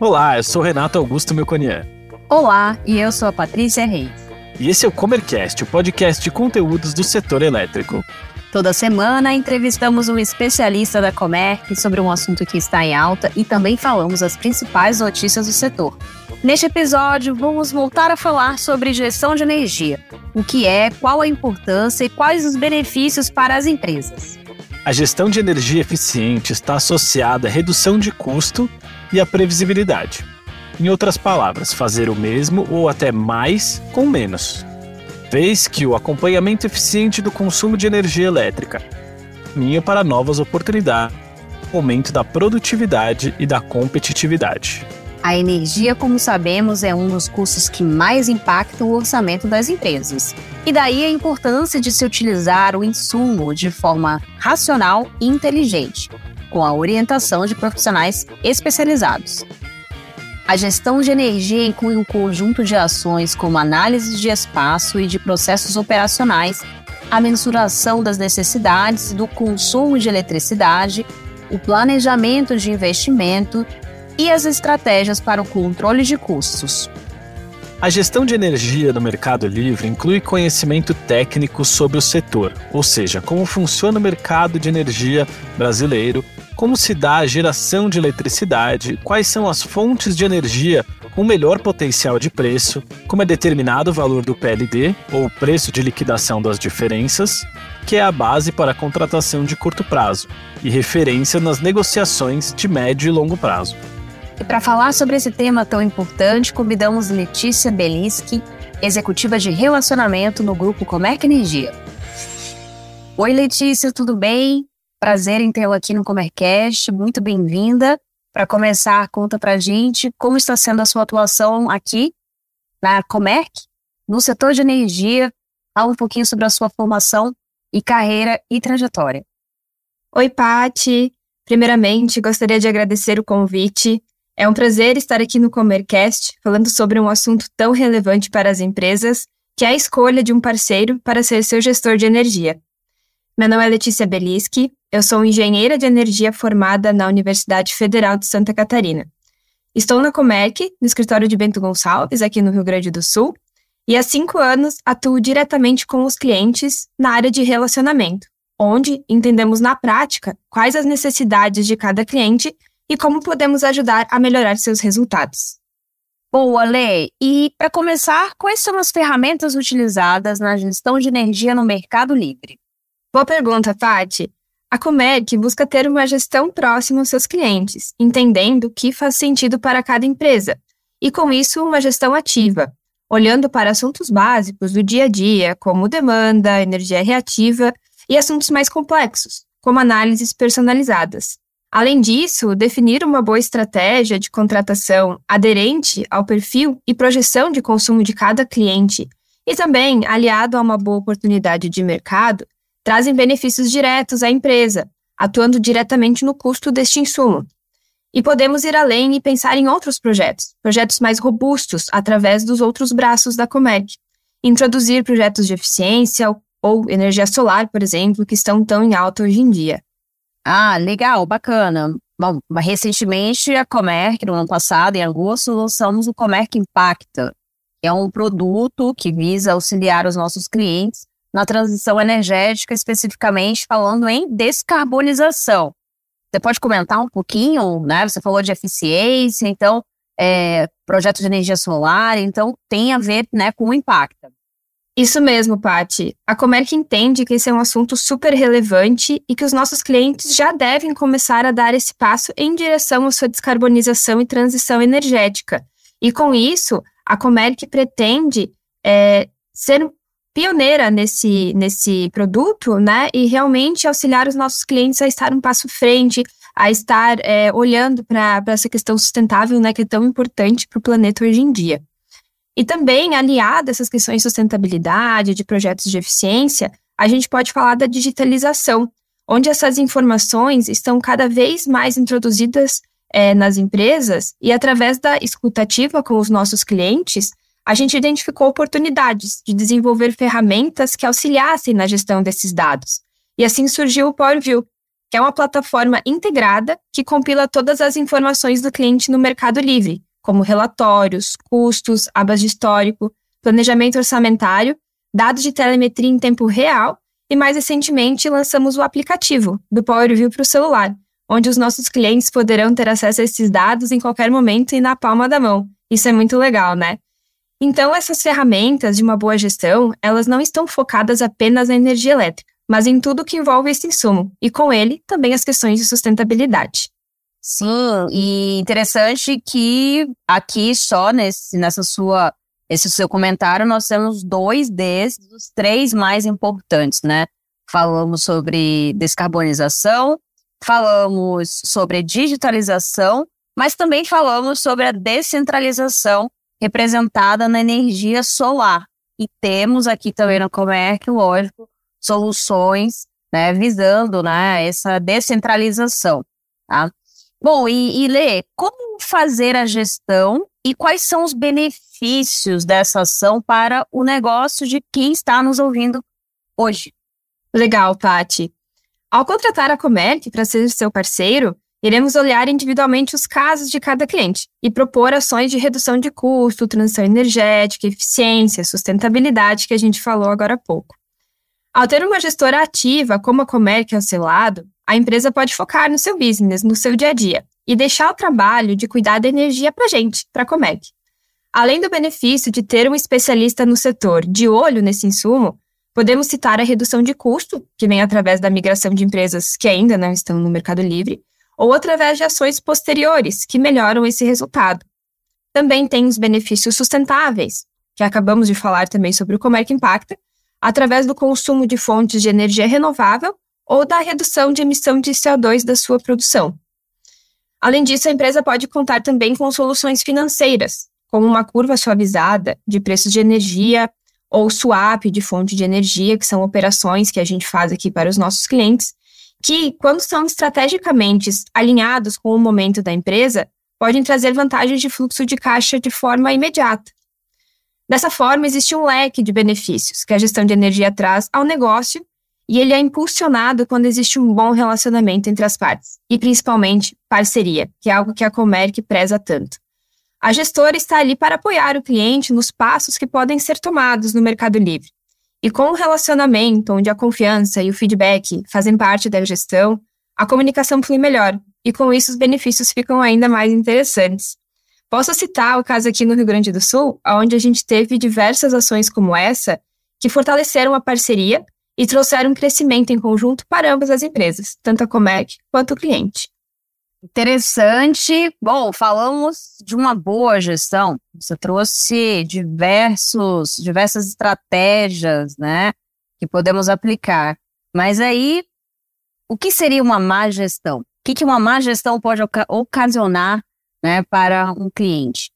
Olá, eu sou Renato Augusto Melconian. Olá, e eu sou a Patrícia Reis. E esse é o Comercast, o podcast de conteúdos do setor elétrico. Toda semana entrevistamos um especialista da Comerc sobre um assunto que está em alta e também falamos as principais notícias do setor. Neste episódio, vamos voltar a falar sobre gestão de energia. O que é, qual a importância e quais os benefícios para as empresas. A gestão de energia eficiente está associada à redução de custo e à previsibilidade. Em outras palavras, fazer o mesmo ou até mais com menos. Vez que o acompanhamento eficiente do consumo de energia elétrica caminha para novas oportunidades, aumento da produtividade e da competitividade. A energia, como sabemos, é um dos custos que mais impactam o orçamento das empresas. E daí a importância de se utilizar o insumo de forma racional e inteligente, com a orientação de profissionais especializados. A gestão de energia inclui um conjunto de ações como análise de espaço e de processos operacionais, a mensuração das necessidades do consumo de eletricidade, o planejamento de investimento e as estratégias para o controle de custos. A gestão de energia no mercado livre inclui conhecimento técnico sobre o setor, ou seja, como funciona o mercado de energia brasileiro, como se dá a geração de eletricidade, quais são as fontes de energia com melhor potencial de preço, como é determinado o valor do PLD, ou preço de liquidação das diferenças, que é a base para a contratação de curto prazo e referência nas negociações de médio e longo prazo. E para falar sobre esse tema tão importante, convidamos Letícia Beliski, executiva de relacionamento no grupo Comerc Energia. Oi, Letícia, tudo bem? Prazer em tê-la aqui no Comercast, muito bem-vinda. Para começar, conta para gente como está sendo a sua atuação aqui na Comerc, no setor de energia. Fala um pouquinho sobre a sua formação e carreira e trajetória. Oi, Pati. Primeiramente, gostaria de agradecer o convite. É um prazer estar aqui no Comercast falando sobre um assunto tão relevante para as empresas, que é a escolha de um parceiro para ser seu gestor de energia. Meu nome é Letícia Beliski, eu sou engenheira de energia formada na Universidade Federal de Santa Catarina. Estou na Comerc, no escritório de Bento Gonçalves, aqui no Rio Grande do Sul, e há cinco anos atuo diretamente com os clientes na área de relacionamento, onde entendemos na prática quais as necessidades de cada cliente e como podemos ajudar a melhorar seus resultados. Boa, Lê. E para começar, quais são as ferramentas utilizadas na gestão de energia no Mercado Livre? Boa pergunta, Tati. A Comerc busca ter uma gestão próxima aos seus clientes, entendendo o que faz sentido para cada empresa, e com isso, uma gestão ativa, olhando para assuntos básicos do dia a dia, como demanda, energia reativa e assuntos mais complexos, como análises personalizadas. Além disso, definir uma boa estratégia de contratação aderente ao perfil e projeção de consumo de cada cliente, e também aliado a uma boa oportunidade de mercado, trazem benefícios diretos à empresa, atuando diretamente no custo deste insumo. E podemos ir além e pensar em outros projetos, projetos mais robustos através dos outros braços da Comerc. Introduzir projetos de eficiência ou energia solar, por exemplo, que estão tão em alta hoje em dia. Ah, legal, bacana. Bom, recentemente a Comerc, no ano passado, em agosto, lançamos o Comerc Impacta, que é um produto que visa auxiliar os nossos clientes na transição energética, especificamente falando em descarbonização. Você pode comentar um pouquinho, né? Você falou de eficiência, então, é, projeto de energia solar, então tem a ver né, com o impacto. Isso mesmo, Pati. A Comerc entende que esse é um assunto super relevante e que os nossos clientes já devem começar a dar esse passo em direção à sua descarbonização e transição energética. E com isso, a Comerc pretende é, ser pioneira nesse, nesse produto, né? E realmente auxiliar os nossos clientes a estar um passo frente, a estar é, olhando para essa questão sustentável, né? Que é tão importante para o planeta hoje em dia. E também, aliado a essas questões de sustentabilidade, de projetos de eficiência, a gente pode falar da digitalização, onde essas informações estão cada vez mais introduzidas é, nas empresas e através da escutativa com os nossos clientes, a gente identificou oportunidades de desenvolver ferramentas que auxiliassem na gestão desses dados. E assim surgiu o PowerView, que é uma plataforma integrada que compila todas as informações do cliente no Mercado Livre, como relatórios, custos, abas de histórico, planejamento orçamentário, dados de telemetria em tempo real e, mais recentemente, lançamos o aplicativo do PowerView para o celular, onde os nossos clientes poderão ter acesso a esses dados em qualquer momento e na palma da mão. Isso é muito legal, né? Então, essas ferramentas de uma boa gestão, elas não estão focadas apenas na energia elétrica, mas em tudo que envolve esse insumo, e com ele também as questões de sustentabilidade. Sim, e interessante que aqui só nesse, nessa sua, esse seu comentário nós temos dois desses, os três mais importantes, né? Falamos sobre descarbonização, falamos sobre digitalização, mas também falamos sobre a descentralização representada na energia solar. E temos aqui também no Comerc, lógico, soluções né, visando né, essa descentralização. Tá? Bom, e, e Lê, como fazer a gestão e quais são os benefícios dessa ação para o negócio de quem está nos ouvindo hoje? Legal, Pati. Ao contratar a Comerc para ser seu parceiro, iremos olhar individualmente os casos de cada cliente e propor ações de redução de custo, transição energética, eficiência, sustentabilidade que a gente falou agora há pouco. Ao ter uma gestora ativa como a Comerc ao seu lado, a empresa pode focar no seu business, no seu dia a dia, e deixar o trabalho de cuidar da energia para a gente, para a Comec. Além do benefício de ter um especialista no setor de olho nesse insumo, podemos citar a redução de custo, que vem através da migração de empresas que ainda não estão no Mercado Livre, ou através de ações posteriores que melhoram esse resultado. Também tem os benefícios sustentáveis, que acabamos de falar também sobre o Comerc Impacta, através do consumo de fontes de energia renovável ou da redução de emissão de CO2 da sua produção. Além disso, a empresa pode contar também com soluções financeiras, como uma curva suavizada de preços de energia ou swap de fonte de energia, que são operações que a gente faz aqui para os nossos clientes, que, quando são estrategicamente alinhados com o momento da empresa, podem trazer vantagens de fluxo de caixa de forma imediata. Dessa forma, existe um leque de benefícios que a gestão de energia traz ao negócio e ele é impulsionado quando existe um bom relacionamento entre as partes, e principalmente parceria, que é algo que a Comerc preza tanto. A gestora está ali para apoiar o cliente nos passos que podem ser tomados no Mercado Livre. E com o um relacionamento onde a confiança e o feedback fazem parte da gestão, a comunicação flui melhor, e com isso os benefícios ficam ainda mais interessantes. Posso citar o caso aqui no Rio Grande do Sul, onde a gente teve diversas ações como essa que fortaleceram a parceria e trouxeram um crescimento em conjunto para ambas as empresas, tanto a Comec quanto o cliente. Interessante. Bom, falamos de uma boa gestão. Você trouxe diversos, diversas estratégias, né, que podemos aplicar. Mas aí, o que seria uma má gestão? O que, que uma má gestão pode ocasionar, né, para um cliente?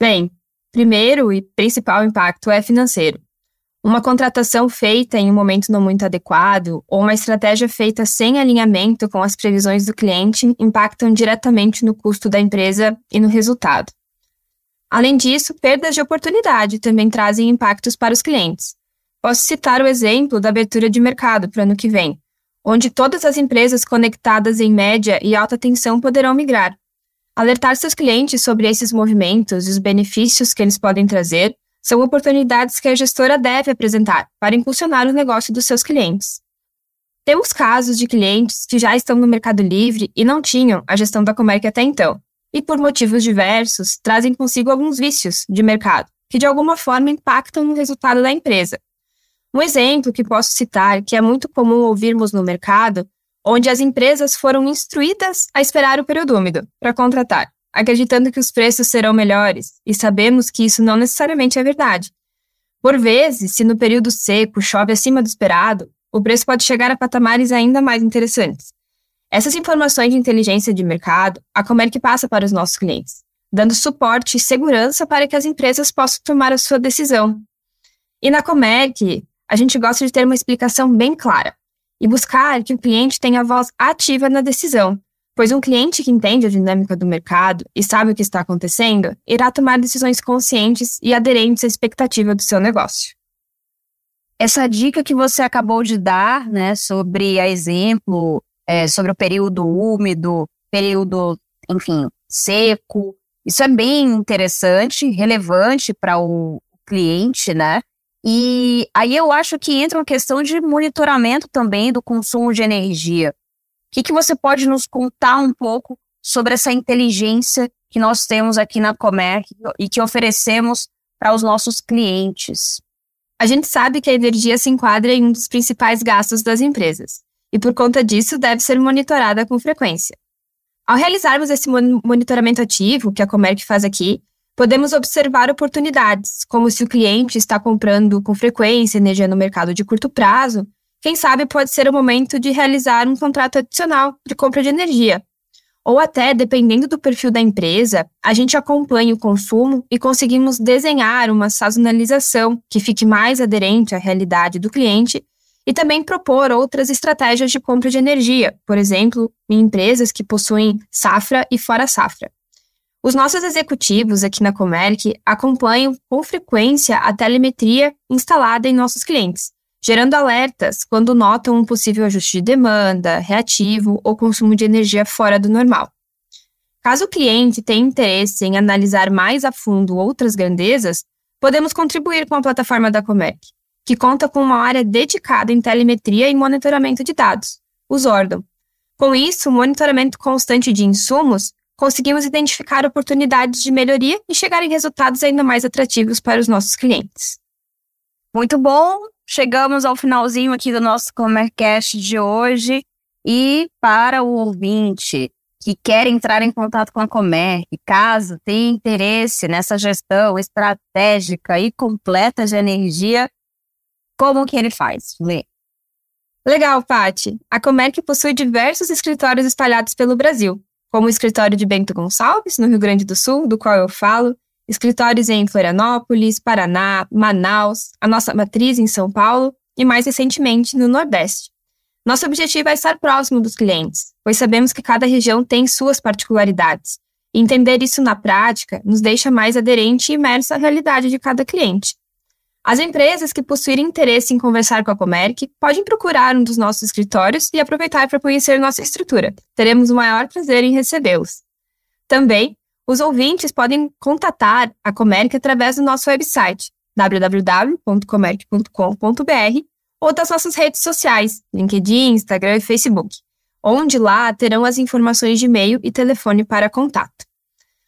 Bem, primeiro e principal impacto é financeiro. Uma contratação feita em um momento não muito adequado ou uma estratégia feita sem alinhamento com as previsões do cliente impactam diretamente no custo da empresa e no resultado. Além disso, perdas de oportunidade também trazem impactos para os clientes. Posso citar o exemplo da abertura de mercado para o ano que vem, onde todas as empresas conectadas em média e alta tensão poderão migrar. Alertar seus clientes sobre esses movimentos e os benefícios que eles podem trazer são oportunidades que a gestora deve apresentar para impulsionar o negócio dos seus clientes. Temos casos de clientes que já estão no Mercado Livre e não tinham a gestão da Comerc até então, e por motivos diversos trazem consigo alguns vícios de mercado, que de alguma forma impactam no resultado da empresa. Um exemplo que posso citar, que é muito comum ouvirmos no mercado, onde as empresas foram instruídas a esperar o período úmido para contratar acreditando que os preços serão melhores, e sabemos que isso não necessariamente é verdade. Por vezes, se no período seco chove acima do esperado, o preço pode chegar a patamares ainda mais interessantes. Essas informações de inteligência de mercado, a Comerc passa para os nossos clientes, dando suporte e segurança para que as empresas possam tomar a sua decisão. E na Comerc, a gente gosta de ter uma explicação bem clara e buscar que o cliente tenha voz ativa na decisão, pois um cliente que entende a dinâmica do mercado e sabe o que está acontecendo irá tomar decisões conscientes e aderentes à expectativa do seu negócio. Essa dica que você acabou de dar, né, sobre a exemplo, é, sobre o período úmido, período, enfim, seco, isso é bem interessante, relevante para o cliente, né? E aí eu acho que entra uma questão de monitoramento também do consumo de energia. O que, que você pode nos contar um pouco sobre essa inteligência que nós temos aqui na Comerc e que oferecemos para os nossos clientes? A gente sabe que a energia se enquadra em um dos principais gastos das empresas, e por conta disso deve ser monitorada com frequência. Ao realizarmos esse monitoramento ativo, que a Comerc faz aqui, podemos observar oportunidades, como se o cliente está comprando com frequência energia no mercado de curto prazo, quem sabe pode ser o momento de realizar um contrato adicional de compra de energia, ou até, dependendo do perfil da empresa, a gente acompanha o consumo e conseguimos desenhar uma sazonalização que fique mais aderente à realidade do cliente e também propor outras estratégias de compra de energia, por exemplo, em empresas que possuem safra e fora safra. Os nossos executivos aqui na Comerc acompanham com frequência a telemetria instalada em nossos clientes gerando alertas quando notam um possível ajuste de demanda, reativo ou consumo de energia fora do normal. Caso o cliente tenha interesse em analisar mais a fundo outras grandezas, podemos contribuir com a plataforma da Comerc, que conta com uma área dedicada em telemetria e monitoramento de dados, o Zordon. Com isso, o monitoramento constante de insumos, conseguimos identificar oportunidades de melhoria e chegar em resultados ainda mais atrativos para os nossos clientes. Muito bom! Chegamos ao finalzinho aqui do nosso Comercast de hoje. E para o ouvinte que quer entrar em contato com a Comerc, caso tenha interesse nessa gestão estratégica e completa de energia, como que ele faz? Lê. Legal, Pati. A Comerc possui diversos escritórios espalhados pelo Brasil, como o escritório de Bento Gonçalves, no Rio Grande do Sul, do qual eu falo, escritórios em Florianópolis, Paraná, Manaus, a nossa matriz em São Paulo e, mais recentemente, no Nordeste. Nosso objetivo é estar próximo dos clientes, pois sabemos que cada região tem suas particularidades. Entender isso na prática nos deixa mais aderente e imerso à realidade de cada cliente. As empresas que possuírem interesse em conversar com a Comerc podem procurar um dos nossos escritórios e aproveitar para conhecer nossa estrutura. Teremos o maior prazer em recebê-los. Também os ouvintes podem contatar a Comerc através do nosso website www.comerc.com.br ou das nossas redes sociais, LinkedIn, Instagram e Facebook, onde lá terão as informações de e-mail e telefone para contato.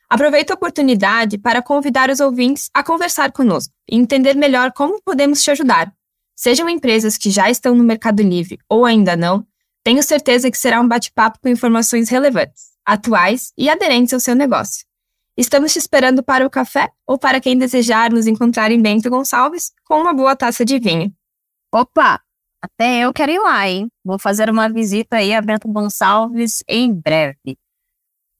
Aproveito a oportunidade para convidar os ouvintes a conversar conosco e entender melhor como podemos te ajudar. Sejam empresas que já estão no Mercado Livre ou ainda não, tenho certeza que será um bate-papo com informações relevantes, atuais e aderentes ao seu negócio. Estamos te esperando para o café ou para quem desejar nos encontrar em Bento Gonçalves com uma boa taça de vinho. Opa, até eu quero ir lá, hein? Vou fazer uma visita aí a Bento Gonçalves em breve.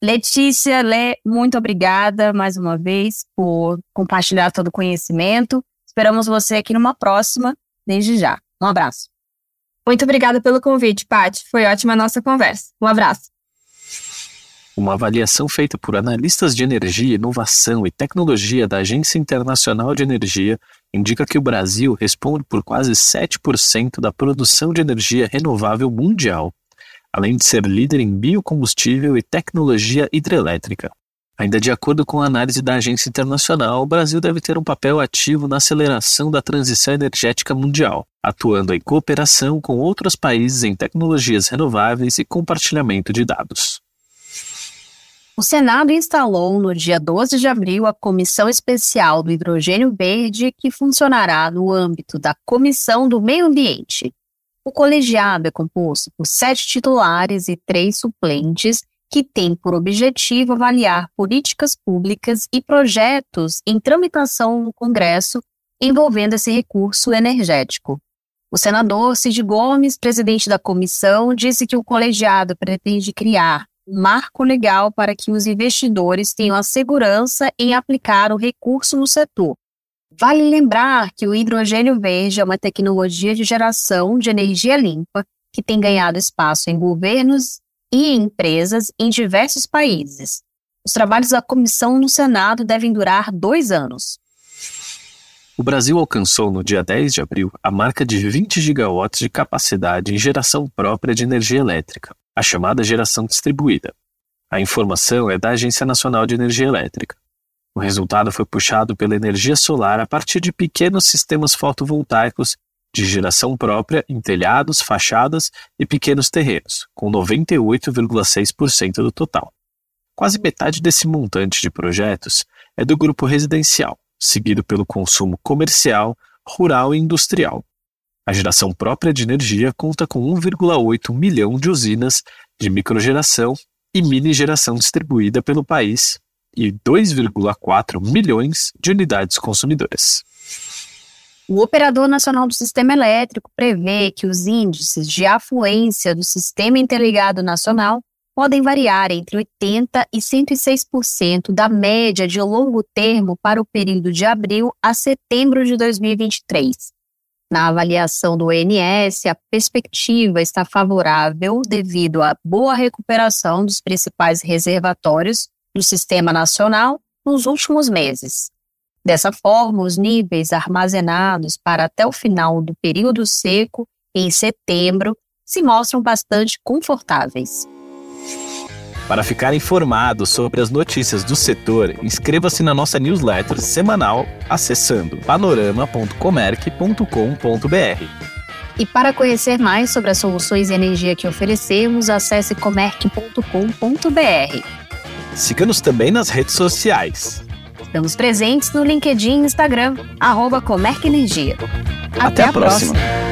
Letícia, Lê, muito obrigada mais uma vez por compartilhar todo o conhecimento. Esperamos você aqui numa próxima, desde já. Um abraço. Muito obrigada pelo convite, Paty. Foi ótima a nossa conversa. Um abraço. Uma avaliação feita por analistas de energia, inovação e tecnologia da Agência Internacional de Energia indica que o Brasil responde por quase 7% da produção de energia renovável mundial, além de ser líder em biocombustível e tecnologia hidrelétrica. Ainda de acordo com a análise da agência internacional, o Brasil deve ter um papel ativo na aceleração da transição energética mundial, atuando em cooperação com outros países em tecnologias renováveis e compartilhamento de dados. O Senado instalou no dia 12 de abril a Comissão Especial do Hidrogênio Verde, que funcionará no âmbito da Comissão do Meio Ambiente. O colegiado é composto por sete titulares e três suplentes, que tem por objetivo avaliar políticas públicas e projetos em tramitação no Congresso envolvendo esse recurso energético. O senador Cid Gomes, presidente da comissão, disse que o colegiado pretende criar marco legal para que os investidores tenham a segurança em aplicar o recurso no setor. Vale lembrar que o hidrogênio verde é uma tecnologia de geração de energia limpa que tem ganhado espaço em governos e em empresas em diversos países. Os trabalhos da comissão no Senado devem durar dois anos. O Brasil alcançou no dia 10 de abril a marca de 20 gigawatts de capacidade em geração própria de energia elétrica, a chamada geração distribuída. A informação é da Agência Nacional de Energia Elétrica. O resultado foi puxado pela energia solar a partir de pequenos sistemas fotovoltaicos de geração própria em telhados, fachadas e pequenos terrenos, com 98,6% do total. Quase metade desse montante de projetos é do grupo residencial, seguido pelo consumo comercial, rural e industrial. A geração própria de energia conta com 1,8 milhão de usinas de microgeração e mini geração distribuída pelo país e 2,4 milhões de unidades consumidoras. O Operador Nacional do Sistema Elétrico prevê que os índices de afluência do Sistema Interligado Nacional podem variar entre 80% e 106% da média de longo termo para o período de abril a setembro de 2023. Na avaliação do ONS, a perspectiva está favorável devido à boa recuperação dos principais reservatórios do Sistema Nacional nos últimos meses. Dessa forma, os níveis armazenados para até o final do período seco, em setembro, se mostram bastante confortáveis. Para ficar informado sobre as notícias do setor, inscreva-se na nossa newsletter semanal acessando panorama.comerc.com.br. E para conhecer mais sobre as soluções de energia que oferecemos, acesse comerc.com.br. Siga-nos também nas redes sociais. Estamos presentes no LinkedIn e Instagram, arroba Comerc Energia. Até, Até a, a próxima. próxima.